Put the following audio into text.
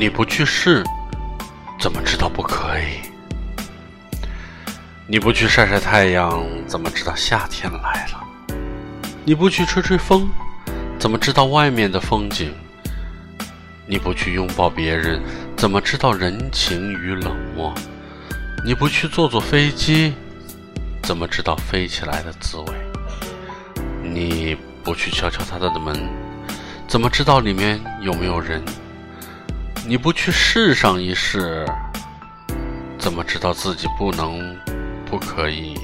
你不去试，怎么知道不可以？你不去晒晒太阳，怎么知道夏天来了？你不去吹吹风，怎么知道外面的风景？你不去拥抱别人，怎么知道人情与冷漠？你不去坐坐飞机，怎么知道飞起来的滋味？你不去敲敲他的门，怎么知道里面有没有人？你不去试上一试，怎么知道自己不能、不可以？